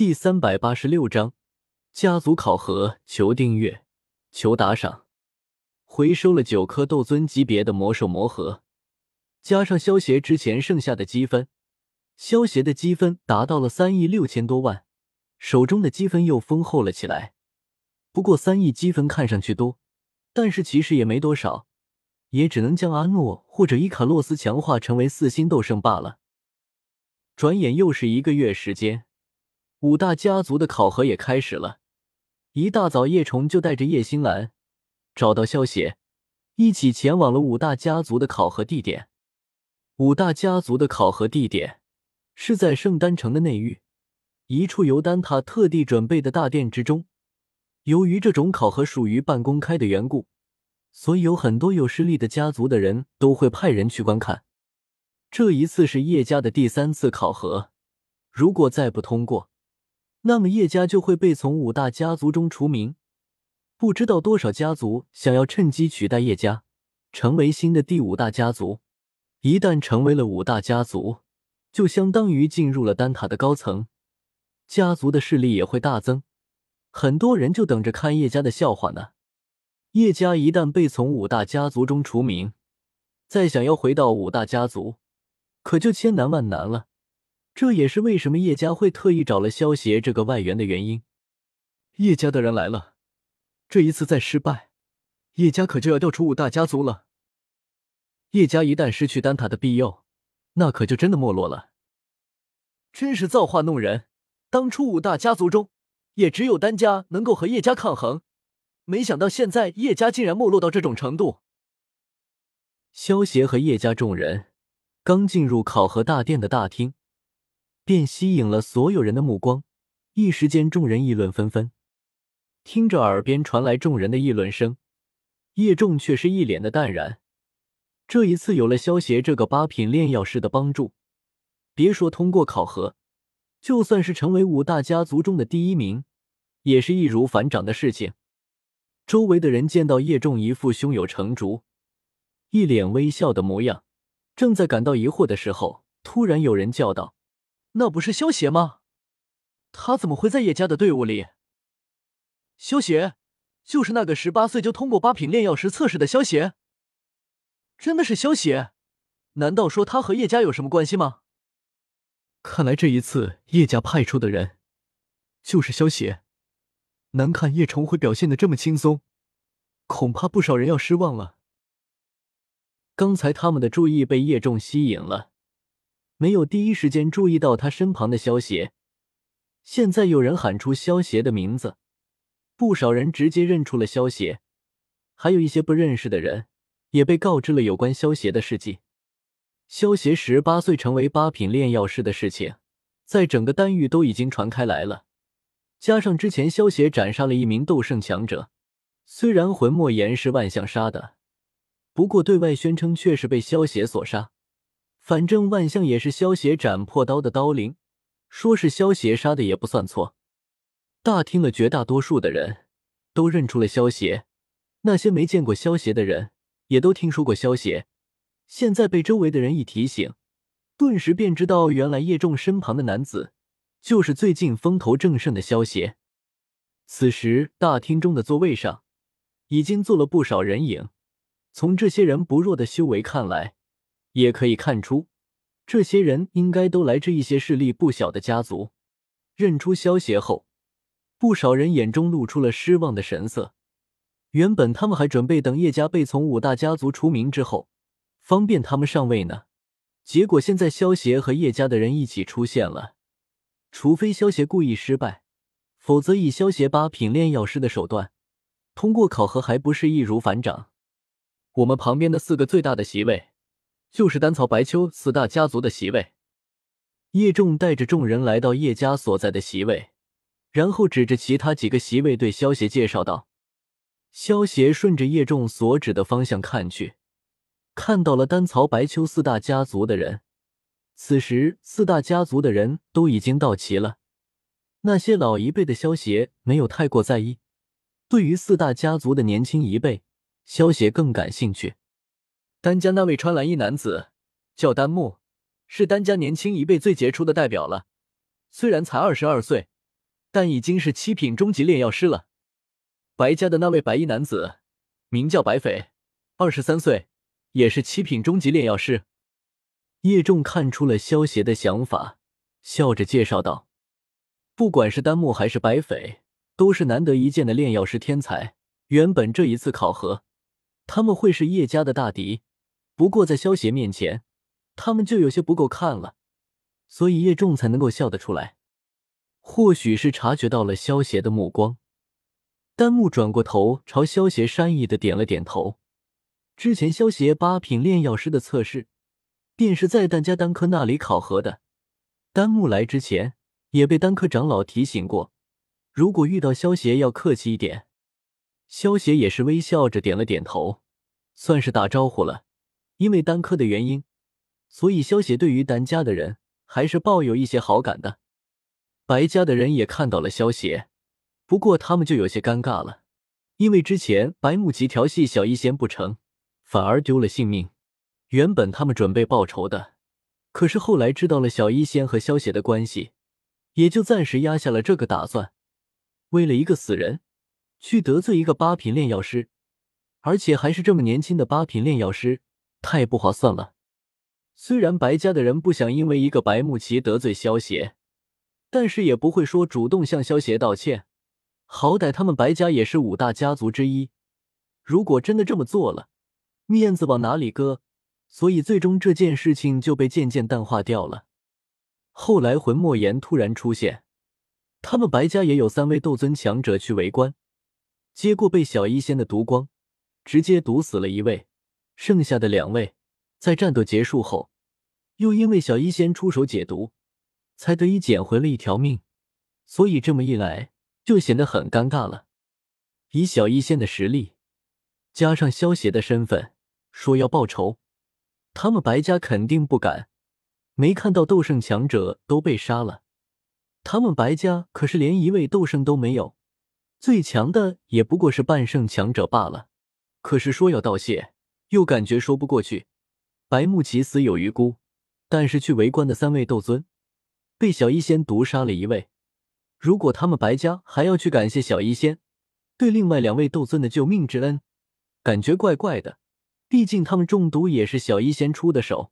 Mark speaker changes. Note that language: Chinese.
Speaker 1: 第三百八十六章家族考核，求订阅，求打赏。回收了九颗斗尊级别的魔兽魔核，加上萧协之前剩下的积分，萧协的积分达到了三亿六千多万，手中的积分又丰厚了起来。不过三亿积分看上去多，但是其实也没多少，也只能将阿诺或者伊卡洛斯强化成为四星斗圣罢了。转眼又是一个月时间。五大家族的考核也开始了。一大早，叶虫就带着叶星兰找到萧协，一起前往了五大家族的考核地点。五大家族的考核地点是在圣丹城的内域，一处由丹塔特地准备的大殿之中。由于这种考核属于半公开的缘故，所以有很多有势力的家族的人都会派人去观看。这一次是叶家的第三次考核，如果再不通过，那么叶家就会被从五大家族中除名，不知道多少家族想要趁机取代叶家，成为新的第五大家族。一旦成为了五大家族，就相当于进入了丹塔的高层，家族的势力也会大增。很多人就等着看叶家的笑话呢。叶家一旦被从五大家族中除名，再想要回到五大家族，可就千难万难了。这也是为什么叶家会特意找了萧协这个外援的原因。叶家的人来了，这一次再失败，叶家可就要掉出五大家族了。叶家一旦失去丹塔的庇佑，那可就真的没落了。真是造化弄人！当初五大家族中，也只有丹家能够和叶家抗衡，没想到现在叶家竟然没落到这种程度。萧协和叶家众人刚进入考核大殿的大厅。便吸引了所有人的目光，一时间众人议论纷纷。听着耳边传来众人的议论声，叶仲却是一脸的淡然。这一次有了萧协这个八品炼药师的帮助，别说通过考核，就算是成为五大家族中的第一名，也是易如反掌的事情。周围的人见到叶仲一副胸有成竹、一脸微笑的模样，正在感到疑惑的时候，突然有人叫道。那不是萧协吗？他怎么会在叶家的队伍里？萧协，就是那个十八岁就通过八品炼药师测试的萧协。真的是萧协？难道说他和叶家有什么关系吗？看来这一次叶家派出的人就是萧协。难看叶虫会表现的这么轻松，恐怕不少人要失望了。刚才他们的注意被叶仲吸引了。没有第一时间注意到他身旁的萧协，现在有人喊出萧协的名字，不少人直接认出了萧协，还有一些不认识的人也被告知了有关萧协的事迹。萧协十八岁成为八品炼药师的事情，在整个丹域都已经传开来了。加上之前萧协斩杀了一名斗圣强者，虽然魂墨岩是万象杀的，不过对外宣称却是被萧协所杀。反正万象也是萧邪斩破刀的刀灵，说是萧邪杀的也不算错。大厅的绝大多数的人都认出了萧邪，那些没见过萧邪的人也都听说过萧邪。现在被周围的人一提醒，顿时便知道原来叶仲身旁的男子就是最近风头正盛的萧邪。此时大厅中的座位上已经坐了不少人影，从这些人不弱的修为看来。也可以看出，这些人应该都来自一些势力不小的家族。认出萧协后，不少人眼中露出了失望的神色。原本他们还准备等叶家被从五大家族除名之后，方便他们上位呢。结果现在萧协和叶家的人一起出现了，除非萧协故意失败，否则以萧协八品炼药师的手段，通过考核还不是易如反掌。我们旁边的四个最大的席位。就是丹草白秋四大家族的席位，叶仲带着众人来到叶家所在的席位，然后指着其他几个席位对萧协介绍道：“萧协顺着叶仲所指的方向看去，看到了丹草白秋四大家族的人。此时四大家族的人都已经到齐了，那些老一辈的萧协没有太过在意，对于四大家族的年轻一辈，萧协更感兴趣。”丹家那位穿蓝衣男子叫丹木，是丹家年轻一辈最杰出的代表了。虽然才二十二岁，但已经是七品中级炼药师了。白家的那位白衣男子名叫白匪，二十三岁，也是七品中级炼药师。叶仲看出了萧邪的想法，笑着介绍道：“不管是丹木还是白匪，都是难得一见的炼药师天才。原本这一次考核，他们会是叶家的大敌，不过在萧邪面前，他们就有些不够看了。所以叶仲才能够笑得出来。或许是察觉到了萧邪的目光，丹木转过头朝萧邪善意的点了点头。之前萧邪八品炼药师的测试。”便是在丹家丹科那里考核的。丹木来之前也被丹科长老提醒过，如果遇到萧邪要客气一点。萧邪也是微笑着点了点头，算是打招呼了。因为丹科的原因，所以萧邪对于丹家的人还是抱有一些好感的。白家的人也看到了萧邪，不过他们就有些尴尬了，因为之前白木吉调戏小医仙不成，反而丢了性命。原本他们准备报仇的，可是后来知道了小医仙和萧邪的关系，也就暂时压下了这个打算。为了一个死人，去得罪一个八品炼药师，而且还是这么年轻的八品炼药师，太不划算了。虽然白家的人不想因为一个白木奇得罪萧邪，但是也不会说主动向萧邪道歉。好歹他们白家也是五大家族之一，如果真的这么做了，面子往哪里搁？所以，最终这件事情就被渐渐淡化掉了。后来，魂莫言突然出现，他们白家也有三位斗尊强者去围观，结果被小医仙的毒光直接毒死了一位，剩下的两位在战斗结束后，又因为小医仙出手解毒，才得以捡回了一条命。所以这么一来，就显得很尴尬了。以小医仙的实力，加上萧邪的身份，说要报仇。他们白家肯定不敢，没看到斗圣强者都被杀了，他们白家可是连一位斗圣都没有，最强的也不过是半圣强者罢了。可是说要道谢，又感觉说不过去。白木奇死有余辜，但是去围观的三位斗尊被小医仙毒杀了一位，如果他们白家还要去感谢小医仙对另外两位斗尊的救命之恩，感觉怪怪的。毕竟他们中毒也是小医仙出的手。